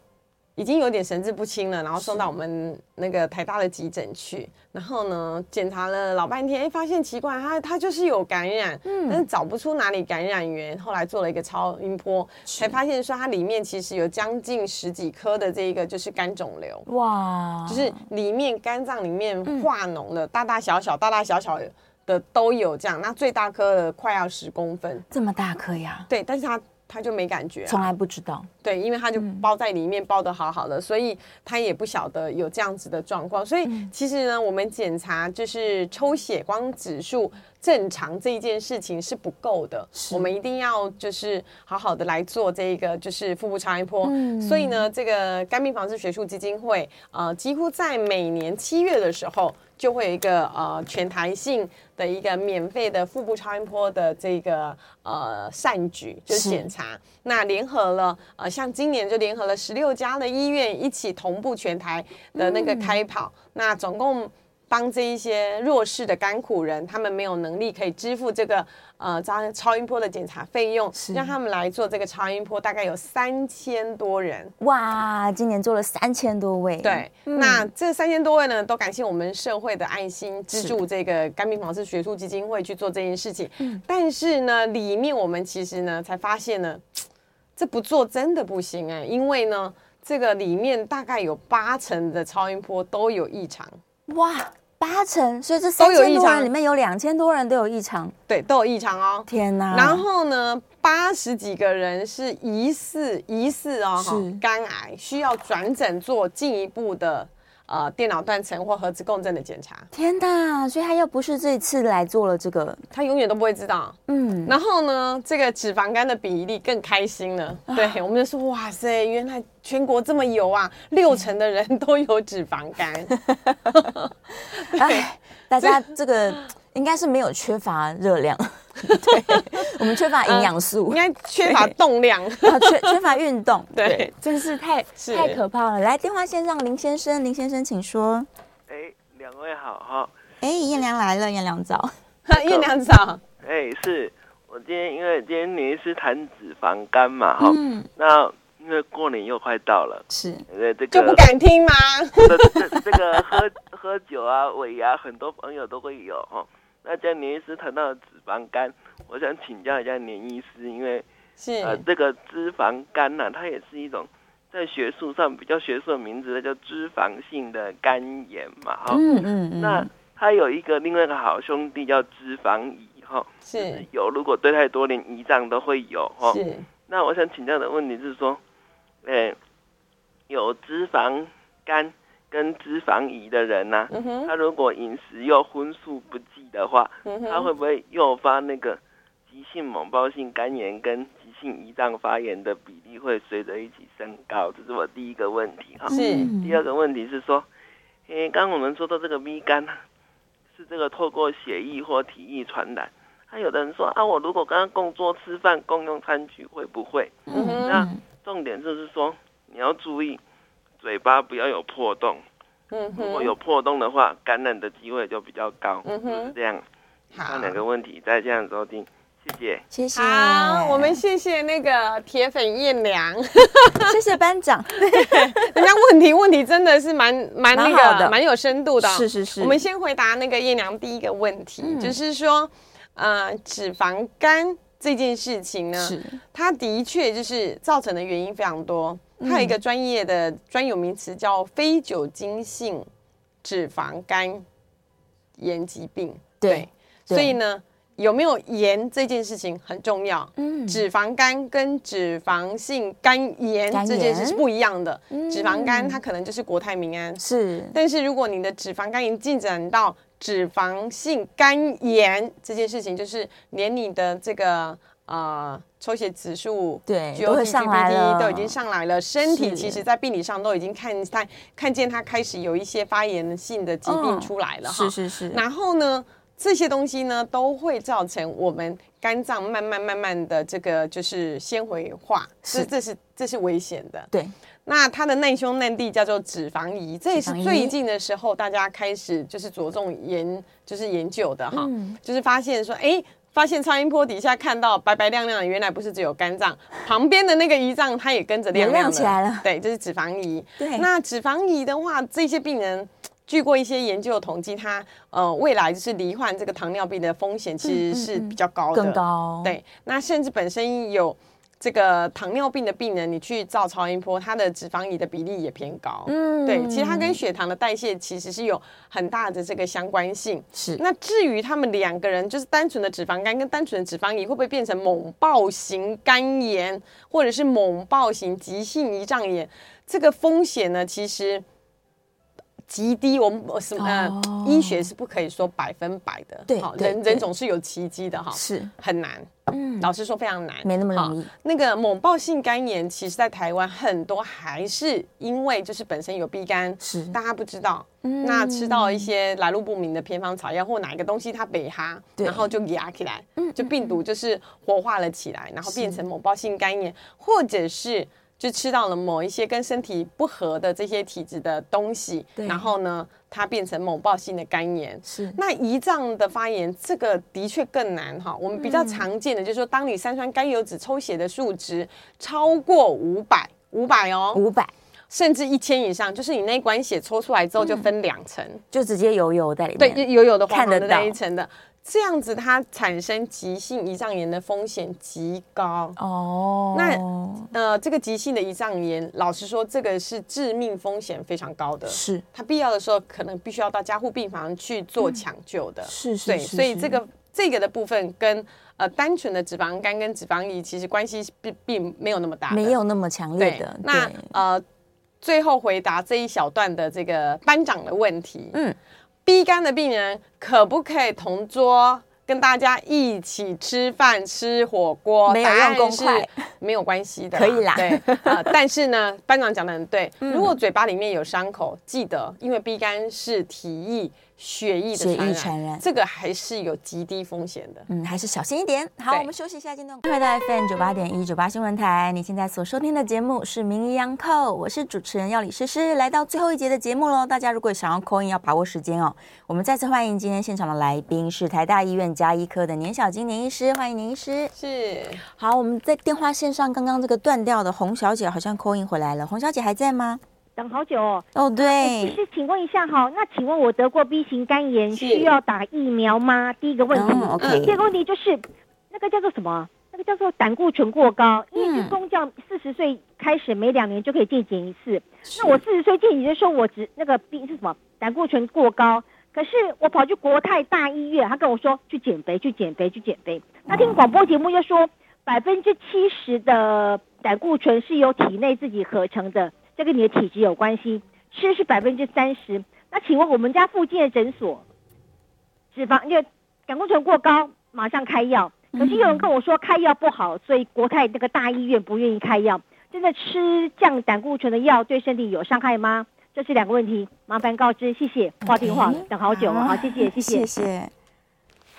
已经有点神志不清了，然后送到我们那个台大的急诊去，然后呢，检查了老半天，哎，发现奇怪，他他就是有感染，嗯，但是找不出哪里感染源，后来做了一个超音波，才发现说它里面其实有将近十几颗的这个就是肝肿瘤，哇，就是里面肝脏里面化脓的，大大小小，大大小小的。的都有这样，那最大颗的快要十公分，
这么大颗呀？
对，但是它他就没感觉、啊，
从来不知道。
对，因为他就包在里面，包的好好的，嗯、所以他也不晓得有这样子的状况。所以其实呢，我们检查就是抽血光指数正常这一件事情是不够的，我们一定要就是好好的来做这个就是腹部超音波。嗯、所以呢，这个肝病防治学术基金会呃，几乎在每年七月的时候。就会有一个呃全台性的一个免费的腹部超音波的这个呃善举，就是检查。那联合了呃像今年就联合了十六家的医院一起同步全台的那个开跑，那总共。帮这一些弱势的甘苦人，他们没有能力可以支付这个呃超超音波的检查费用，让他们来做这个超音波，大概有三千多人。
哇，今年做了三千多位。
对，嗯、那这三千多位呢，都感谢我们社会的爱心资助这个肝病防治学术基金会去做这件事情。嗯但是呢，里面我们其实呢才发现呢，这不做真的不行哎，因为呢，这个里面大概有八成的超音波都有异常。哇。
八成，所以这三千多人里面有两千多人都有异常，
对，都有异常哦。
天哪！
然后呢，八十几个人是疑似疑似哦，是肝癌，需要转诊做进一步的。呃，电脑断层或核磁共振的检查。
天哪！所以他又不是这一次来做了这个，
他永远都不会知道。嗯。然后呢，这个脂肪肝的比例更开心了。啊、对，我们就说，哇塞，原来全国这么油啊，六成的人都有脂肪肝。
哎，大家这个应该是没有缺乏热量。对，我们缺乏营养素，
应该缺乏动量，
缺缺乏运动，
对，
真是太太可怕了。来，电话线上林先生，林先生请说。
哎，两位好哈。
哎，彦良来了，彦良早。
彦良早。
哎，是我今天因为今天你是谈脂肪肝嘛哈，那因为过年又快到了，
是，
对这个
就不敢听吗？
这这个喝喝酒啊，尾牙，很多朋友都会有哈。那像年医师谈到的脂肪肝，我想请教一下年医师，因为是呃这个脂肪肝呢、啊，它也是一种在学术上比较学术的名字，叫脂肪性的肝炎嘛，哈、嗯。嗯嗯那它有一个另外一个好兄弟叫脂肪胰，哈。是。是有，如果对太多，连胰脏都会有，哈。是。那我想请教的问题是说，哎、欸，有脂肪肝。跟脂肪移的人呢、啊，嗯、他如果饮食又荤素不忌的话，嗯、他会不会诱发那个急性猛暴性肝炎跟急性胰脏发炎的比例会随着一起升高？这是我第一个问题哈。是。第二个问题是说，诶，刚刚我们说到这个 V 肝是这个透过血液或体液传染。还有的人说啊，我如果跟他共桌吃饭、共用餐具会不会？嗯。那重点就是说，你要注意。嘴巴不要有破洞，嗯哼，如果有破洞的话，感染的机会就比较高，嗯哼，就是这样。好，两个问题再这样收听，谢谢，
谢谢。
好，我们谢谢那个铁粉燕良，
谢谢班长。
对，人家问题问题真的是蛮蛮那个蛮有深度的，
是是是。
我们先回答那个燕良第一个问题，就是说，呃，脂肪肝这件事情呢，是。它的确就是造成的原因非常多。它有一个专业的专有名词叫非酒精性脂肪肝炎疾病。对，对，所以呢，有没有炎这件事情很重要。嗯，脂肪肝跟脂肪性肝炎这件事是不一样的。嗯，脂肪肝它可能就是国泰民安。是，但是如果你的脂肪肝已经进展到脂肪性肝炎这件事情，就是连你的这个。啊、呃，抽血指数
对都会上来了，
都已经上来了。身体其实，在病理上都已经看看看见它开始有一些发炎性的疾病出来了。是是是。然后呢，这些东西呢，都会造成我们肝脏慢慢慢慢的这个就是纤维化，是这是这是危险的。对。那它的难兄难弟叫做脂肪移，这也是最近的时候大家开始就是着重研就是研究的哈，嗯、就是发现说，哎。发现超音波底下看到白白亮亮的，原来不是只有肝脏，旁边的那个胰脏它也跟着亮亮的，亮起来了。对，这、就是脂肪胰。对，那脂肪胰的话，这些病人据过一些研究统计，它呃未来就是罹患这个糖尿病的风险其实是比较高的，嗯嗯嗯、更高。对，那甚至本身有这个糖尿病的病人，你去照超音波，他的脂肪乙的比例也偏高。嗯，对，其实它跟血糖的代谢其实是有很大的这个相关性。
是。
那至于他们两个人，就是单纯的脂肪肝跟单纯的脂肪胰，会不会变成猛暴型肝炎，或者是猛暴型急性胰脏炎？这个风险呢，其实。极低，我们什么、呃哦？医学是不可以说百分百的，
对，
好，人人总是有奇迹的哈，
是。
很难，嗯，老实说非常难，
没那么容易。
那个猛暴性肝炎，其实在台湾很多还是因为就是本身有 B 肝，
是。
大家不知道，嗯，那吃到一些来路不明的偏方草药或哪一个东西它北哈，然后就压起来，嗯，就病毒就是活化了起来，然后变成猛暴性肝炎，或者是。就吃到了某一些跟身体不合的这些体质的东西，然后呢，它变成某暴性的肝炎。
是，
那胰脏的发炎，这个的确更难哈。我们比较常见的就是说，当你三酸甘油酯抽血的数值超过五百，五百哦，
五百，
甚至一千以上，就是你那一管血抽出来之后就分两层，
就直接油油在里面，
对，油油的黄黄的那一层的。这样子，它产生急性胰脏炎的风险极高
哦。
那呃，这个急性的胰脏炎，老实说，这个是致命风险非常高的。
是，
它必要的时候可能必须要到加护病房去做抢救的。
嗯、是是，
对，所以这个这个的部分跟呃单纯的脂肪肝跟脂肪胰其实关系并并没有那么大，
没有那么强烈的。
那呃，最后回答这一小段的这个班长的问题，嗯。B 肝的病人可不可以同桌跟大家一起吃饭吃火锅？
没有用公筷，
没有关系的，
可以啦。
对，呃，但是呢，班长讲的很对，如果嘴巴里面有伤口，记得，因为 B 肝是体液。血液的传染，传染，这个还是有极低风险的。
嗯，还是小心一点。好，我们休息一下，进段。欢迎回到 FM 九八点一九八新闻台，你现在所收听的节目是《名医央叩》，我是主持人药理诗诗。来到最后一节的节目喽，大家如果想要 call in，要把握时间哦。我们再次欢迎今天现场的来宾是台大医院加医科的年小金年医师，欢迎年医师。
是。
好，我们在电话线上刚刚这个断掉的洪小姐好像 call in 回来了，洪小姐还在吗？
等好久哦，
哦对，
其实请问一下哈，那请问我得过 B 型肝炎，需要打疫苗吗？第一个问题，
哦 okay、
第二个问题就是那个叫做什么？那个叫做胆固醇过高，因为军公教四十岁开始每两年就可以健检一次，那我四十岁健检的时候，我只那个病是什么？胆固醇过高，可是我跑去国泰大医院，他跟我说去减肥，去减肥，去减肥。他听广播节目又说百分之七十的胆固醇是由体内自己合成的。这跟你的体质有关系，吃是百分之三十。那请问我们家附近的诊所，脂肪因为胆固醇过高，马上开药。可是有人跟我说开药不好，所以国泰那个大医院不愿意开药。真的吃降胆固醇的药对身体有伤害吗？这是两个问题，麻烦告知，谢谢。挂电话等好久了，好，谢谢，谢谢，谢谢。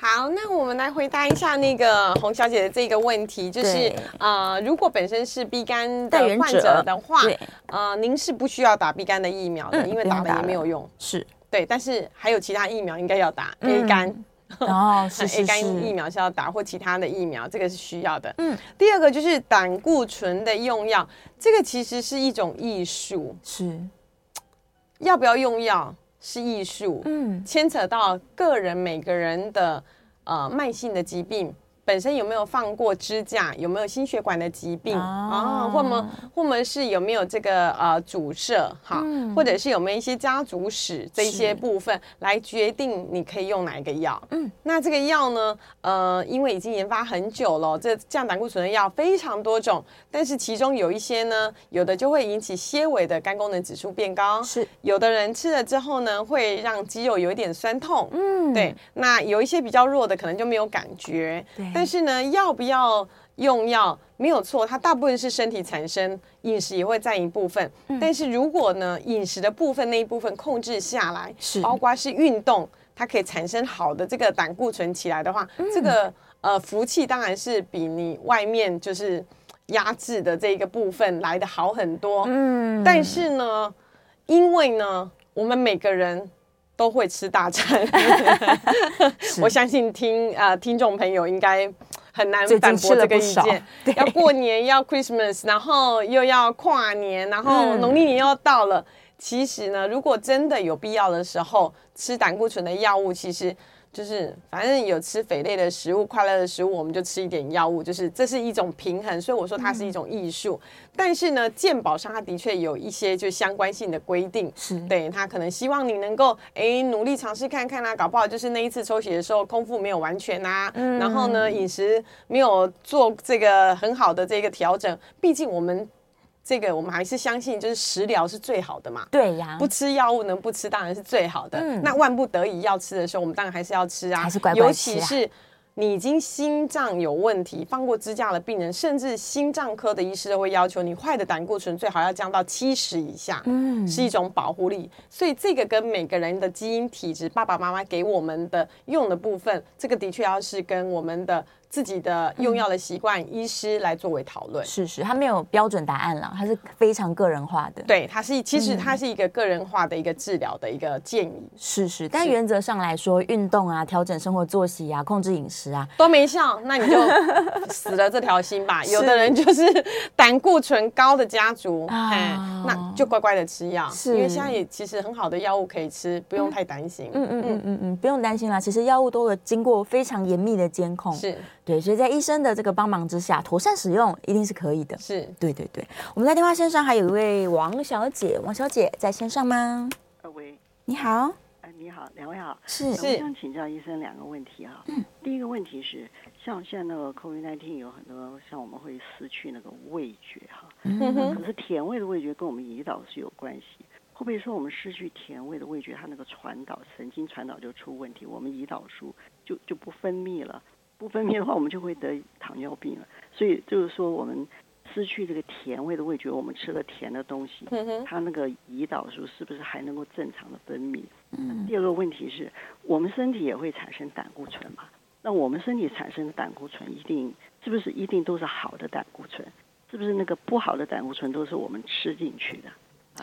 好，那我们来回答一下那个洪小姐的这个问题，就是呃，如果本身是 B 肝的患者的话，呃，您是不需要打 B 肝的疫苗的，嗯、因为打了也没有用。
是
对，但是还有其他疫苗应该要打 A 肝，
嗯、哦是是 是，A
肝疫苗是要打或其他的疫苗，这个是需要的。嗯，第二个就是胆固醇的用药，这个其实是一种艺术，
是
要不要用药？是艺术，嗯，牵扯到个人每个人的呃慢性的疾病。本身有没有放过支架？有没有心血管的疾病啊？或么或么是有没有这个呃阻塞哈、嗯？或者是有没有一些家族史这一些部分来决定你可以用哪一个药？嗯，那这个药呢？呃，因为已经研发很久了，这降胆固醇的药非常多种，但是其中有一些呢，有的就会引起些微的肝功能指数变高，
是
有的人吃了之后呢，会让肌肉有一点酸痛，嗯，对，那有一些比较弱的可能就没有感觉，对。但是呢，要不要用药没有错，它大部分是身体产生，饮食也会占一部分。嗯、但是如果呢，饮食的部分那一部分控制下来，是包括是运动，它可以产生好的这个胆固醇起来的话，嗯、这个呃福气当然是比你外面就是压制的这个部分来的好很多。嗯，但是呢，因为呢，我们每个人。都会吃大餐，我相信听啊、呃、听众朋友应该很难反驳这个意见。要过年要 Christmas，然后又要跨年，然后农历年又要到了。嗯、其实呢，如果真的有必要的时候，吃胆固醇的药物，其实就是反正有吃肥类的食物、快乐的食物，我们就吃一点药物，就是这是一种平衡。所以我说它是一种艺术。嗯、但是呢，健保上它的确有一些就相关性的规定，是对它可能希望你能够哎努力尝试看看啊，搞不好就是那一次抽血的时候空腹没有完全啊，嗯、然后呢饮食没有做这个很好的这个调整，毕竟我们。这个我们还是相信，就是食疗是最好的嘛。
对呀，
不吃药物能不吃当然是最好的。嗯，那万不得已要吃的时候，我们当然还是要吃啊。
还是乖乖吃啊。
尤其是你已经心脏有问题、放过支架的病人，甚至心脏科的医师都会要求你坏的胆固醇最好要降到七十以下，嗯，是一种保护力。所以这个跟每个人的基因体质、爸爸妈妈给我们的用的部分，这个的确要是跟我们的。自己的用药的习惯，嗯、医师来作为讨论。
是是，它没有标准答案了，它是非常个人化的。
对，它是其实它是一个个人化的一个治疗的一个建议。
是是，但原则上来说，运动啊，调整生活作息啊，控制饮食啊，
都没效，那你就 死了这条心吧。有的人就是胆固醇高的家族，啊，那就乖乖的吃药，是因为现在也其实很好的药物可以吃，不用太担心。
嗯嗯嗯嗯嗯，不用担心啦。其实药物都有经过非常严密的监控。
是。
对，所以在医生的这个帮忙之下，妥善使用一定是可以的。
是，
对对对。我们在电话线上还有一位王小姐，王小姐在线上吗？
喂，
你好。
哎，你好，两位好。
是
是。我想请教医生两个问题哈。嗯。第一个问题是，像现在那个 COVID-19 有很多，像我们会失去那个味觉哈。嗯哼。可是甜味的味觉跟我们胰岛是有关系，会不会说我们失去甜味的味觉，它那个传导神经传导就出问题，我们胰岛素就就不分泌了。不分泌的话，我们就会得糖尿病了。所以就是说，我们失去这个甜味的味觉，我们吃了甜的东西，它那个胰岛素是不是还能够正常的分泌？嗯。第二个问题是我们身体也会产生胆固醇嘛？那我们身体产生的胆固醇一定是不是一定都是好的胆固醇？是不是那个不好的胆固醇都是我们吃进去的？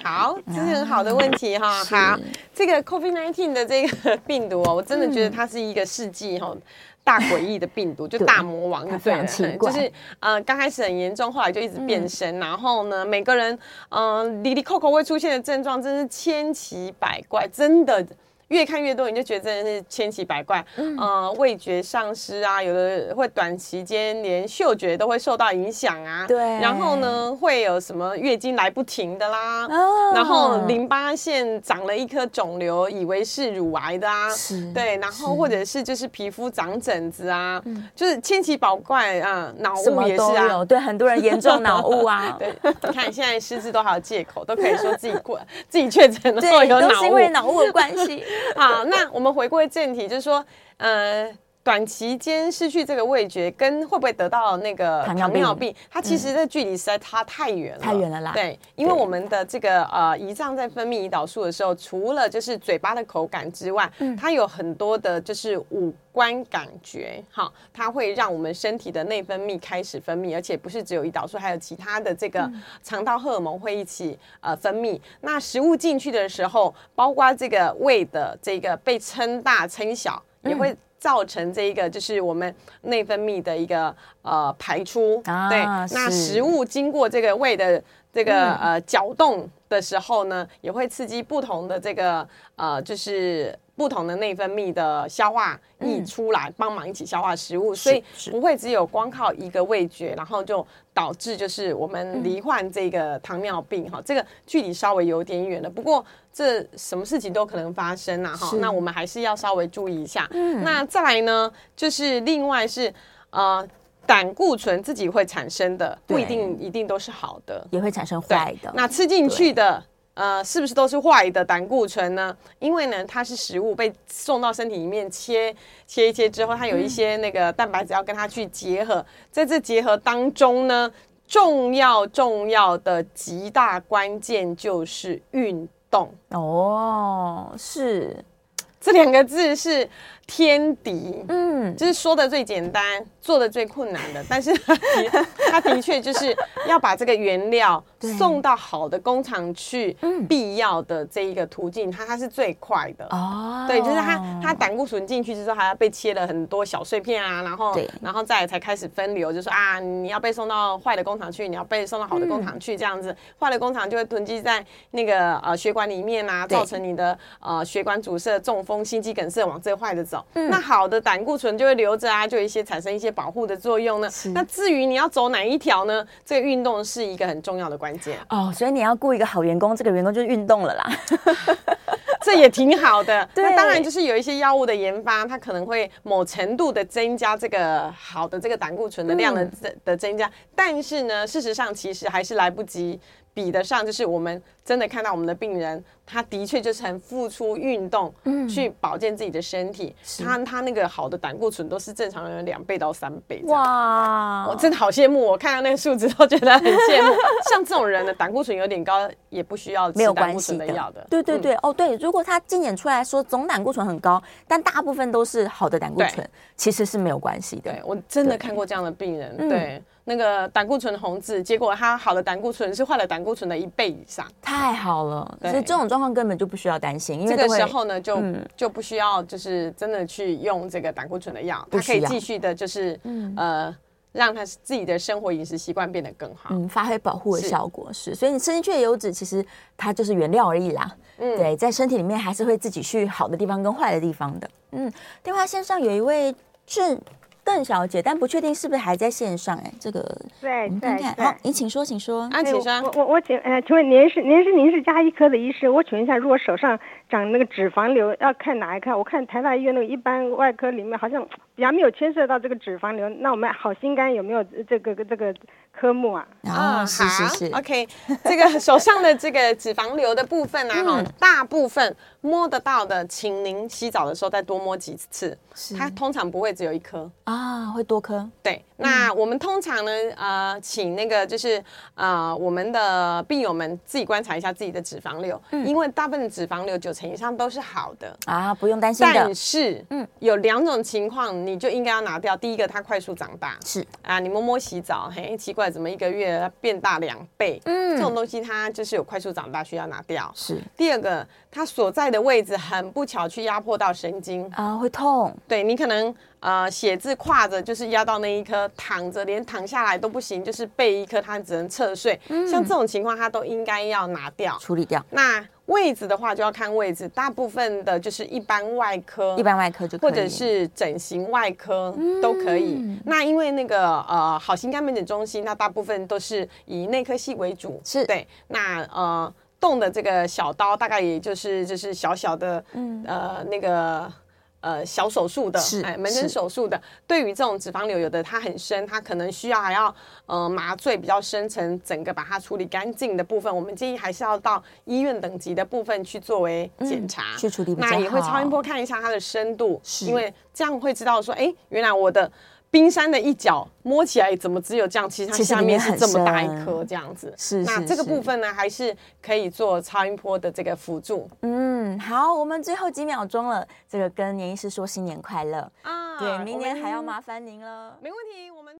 好，这是很好的问题哈。好，这个 COVID-19 的这个病毒哦，我真的觉得它是一个世纪哈。大诡异的病毒，就大魔王，对，非常奇怪，就是呃，刚开始很严重，后来就一直变身，嗯、然后呢，每个人嗯、呃，里里扣扣会出现的症状真是千奇百怪，真的。越看越多，你就觉得真的是千奇百怪，嗯、呃，味觉丧失啊，有的会短期间连嗅觉都会受到影响啊。对。然后呢，会有什么月经来不停的啦，哦、然后淋巴腺长了一颗肿瘤，以为是乳癌的啊。是。对，然后或者是就是皮肤长疹子啊，是就是千奇百怪啊，脑雾也是啊。
对，很多人严重脑雾啊。
对，你看现在失智都还有借口，都可以说自己过 自己确诊了，对，
都是因为脑雾的关系。
好，那我们回归正题，就是说，呃，短期间失去这个味觉，跟会不会得到那个糖尿病，它其实这距离实在差太远了，
太远了啦。
对，因为我们的这个呃胰脏在分泌胰岛素的时候，除了就是嘴巴的口感之外，它有很多的就是五官感觉，哈，它会让我们身体的内分泌开始分泌，而且不是只有胰岛素，还有其他的这个肠道荷尔蒙会一起呃分泌。那食物进去的时候，包括这个胃的这个被撑大撑小，也会。造成这一个就是我们内分泌的一个呃排出，啊、对，那食物经过这个胃的这个、嗯、呃搅动的时候呢，也会刺激不同的这个呃就是。不同的内分泌的消化液出来，帮忙一起消化食物，所以不会只有光靠一个味觉，然后就导致就是我们罹患这个糖尿病哈。这个距离稍微有点远了，不过这什么事情都可能发生呐哈。那我们还是要稍微注意一下。嗯那再来呢，就是另外是呃胆固醇自己会产生的，不一定一定都是好的，
也会产生坏的。
那吃进去的。呃，是不是都是坏的胆固醇呢？因为呢，它是食物被送到身体里面切切一切之后，它有一些那个蛋白质要跟它去结合，在这结合当中呢，重要重要的极大关键就是运动
哦，是
这两个字是。天敌，嗯，就是说的最简单，做的最困难的，但是它 的它的确就是要把这个原料送到好的工厂去，必要的这一个途径，它它是最快的。哦。对，就是它它胆固醇进去之后，还要被切了很多小碎片啊，然后然后再才开始分流，就说啊，你要被送到坏的工厂去，你要被送到好的工厂去，这样子，坏的工厂就会囤积在那个呃血管里面啊，造成你的呃血管阻塞、中风、心肌梗塞往最坏的走。那好的胆固醇就会留着啊，就有一些产生一些保护的作用呢。那至于你要走哪一条呢？这个运动是一个很重要的关键
哦。所以你要雇一个好员工，这个员工就是运动了啦。
这也挺好的。对那当然就是有一些药物的研发，它可能会某程度的增加这个好的这个胆固醇的量的增、嗯、的增加，但是呢，事实上其实还是来不及比得上，就是我们真的看到我们的病人。他的确就是很付出运动，嗯，去保健自己的身体。他他那个好的胆固醇都是正常人两倍到三倍。哇，我真的好羡慕！我看到那个数字都觉得很羡慕。像这种人的胆固醇有点高，也不需要吃胆固醇的药的。
对对对，哦对，如果他检验出来说总胆固醇很高，但大部分都是好的胆固醇，其实是没有关系的。
对，我真的看过这样的病人，对那个胆固醇红字，结果他好的胆固醇是坏了胆固醇的一倍以上，
太好了。所以这种状况根本就不需要担心，因为
这个时候呢，就、嗯、就不需要就是真的去用这个胆固醇的药，它可以继续的，就是、嗯、呃，让他自己的生活饮食习惯变得更好，
嗯，发挥保护的效果是。是所以你吃进去的油脂其实它就是原料而已啦，嗯，对，在身体里面还是会自己去好的地方跟坏的地方的，嗯。电话线上有一位是。邓小姐，但不确定是不是还在线上哎，这个
对您看看，
好，您请说，请说。
啊，请说。
我我我请，呃，请问您是您是您是加医科的医师，我请问一下，如果手上长那个脂肪瘤，要看哪一科？我看台大医院那个一般外科里面好像比较没有牵涉到这个脂肪瘤，那我们好心肝有没有这个这个科目啊？
啊，是是是，OK，这个手上的这个脂肪瘤的部分啊，哈，大部分摸得到的，请您洗澡的时候再多摸几次，它通常不会只有一颗
啊，会多颗。
对，那我们通常呢，呃，请那个就是呃，我们的病友们自己观察一下自己的脂肪瘤，因为大部分的脂肪瘤九成以上都是好的
啊，不用担心的。
但是，嗯，有两种情况你就应该要拿掉。第一个，它快速长大，
是
啊，你摸摸洗澡，嘿，奇怪，怎么一个月变大两倍？嗯，这种东西它就是有快速长大，需要拿掉。
是
第二个，它所在的位置很不巧去压迫到神经
啊，会痛。
对，你可能。呃，写字跨着就是压到那一颗，躺着连躺下来都不行，就是背一颗，它只能侧睡。嗯、像这种情况，它都应该要拿掉
处理掉。
那位置的话，就要看位置，大部分的就是一般外科，
一般外科就可以，
或者是整形外科都可以。嗯、那因为那个呃好心肝门诊中心，那大部分都是以内科系为主，
是
对。那呃动的这个小刀，大概也就是就是小小的，嗯呃那个。呃，小手术的，是哎，门诊手术的，对于这种脂肪瘤，有的它很深，它可能需要还要呃麻醉比较深层，整个把它处理干净的部分，我们建议还是要到医院等级的部分去作为检查，
嗯、去处理。
那也会超音波看一下它的深度，是因为这样会知道说，哎，原来我的。冰山的一角摸起来怎么只有这样？其实它下面是这么大一颗这样子。
是，
那这个部分呢，还是可以做超音波的这个辅助。
嗯，好，我们最后几秒钟了，这个跟年医师说新年快乐啊！对，明年还要麻烦您了。
没问题，我们。